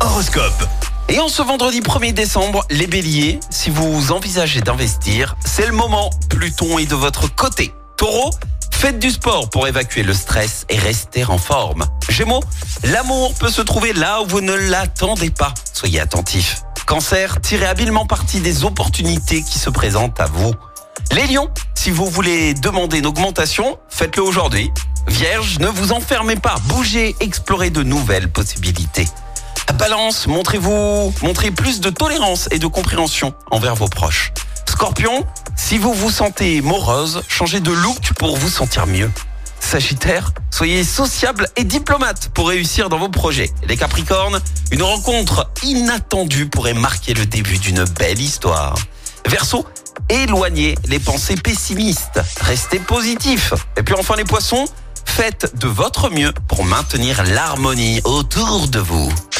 Horoscope. Et en ce vendredi 1er décembre, les béliers, si vous envisagez d'investir, c'est le moment. Pluton est de votre côté. Taureau, faites du sport pour évacuer le stress et rester en forme. Gémeaux, l'amour peut se trouver là où vous ne l'attendez pas. Soyez attentifs. Cancer, tirez habilement parti des opportunités qui se présentent à vous. Les lions, si vous voulez demander une augmentation, faites-le aujourd'hui. Vierge, ne vous enfermez pas, bougez, explorez de nouvelles possibilités. Balance, montrez-vous, montrez plus de tolérance et de compréhension envers vos proches. Scorpion, si vous vous sentez morose, changez de look pour vous sentir mieux. Sagittaire, soyez sociable et diplomate pour réussir dans vos projets. Les Capricornes, une rencontre inattendue pourrait marquer le début d'une belle histoire. Verseau, éloignez les pensées pessimistes, restez positif. Et puis enfin les poissons, faites de votre mieux pour maintenir l'harmonie autour de vous.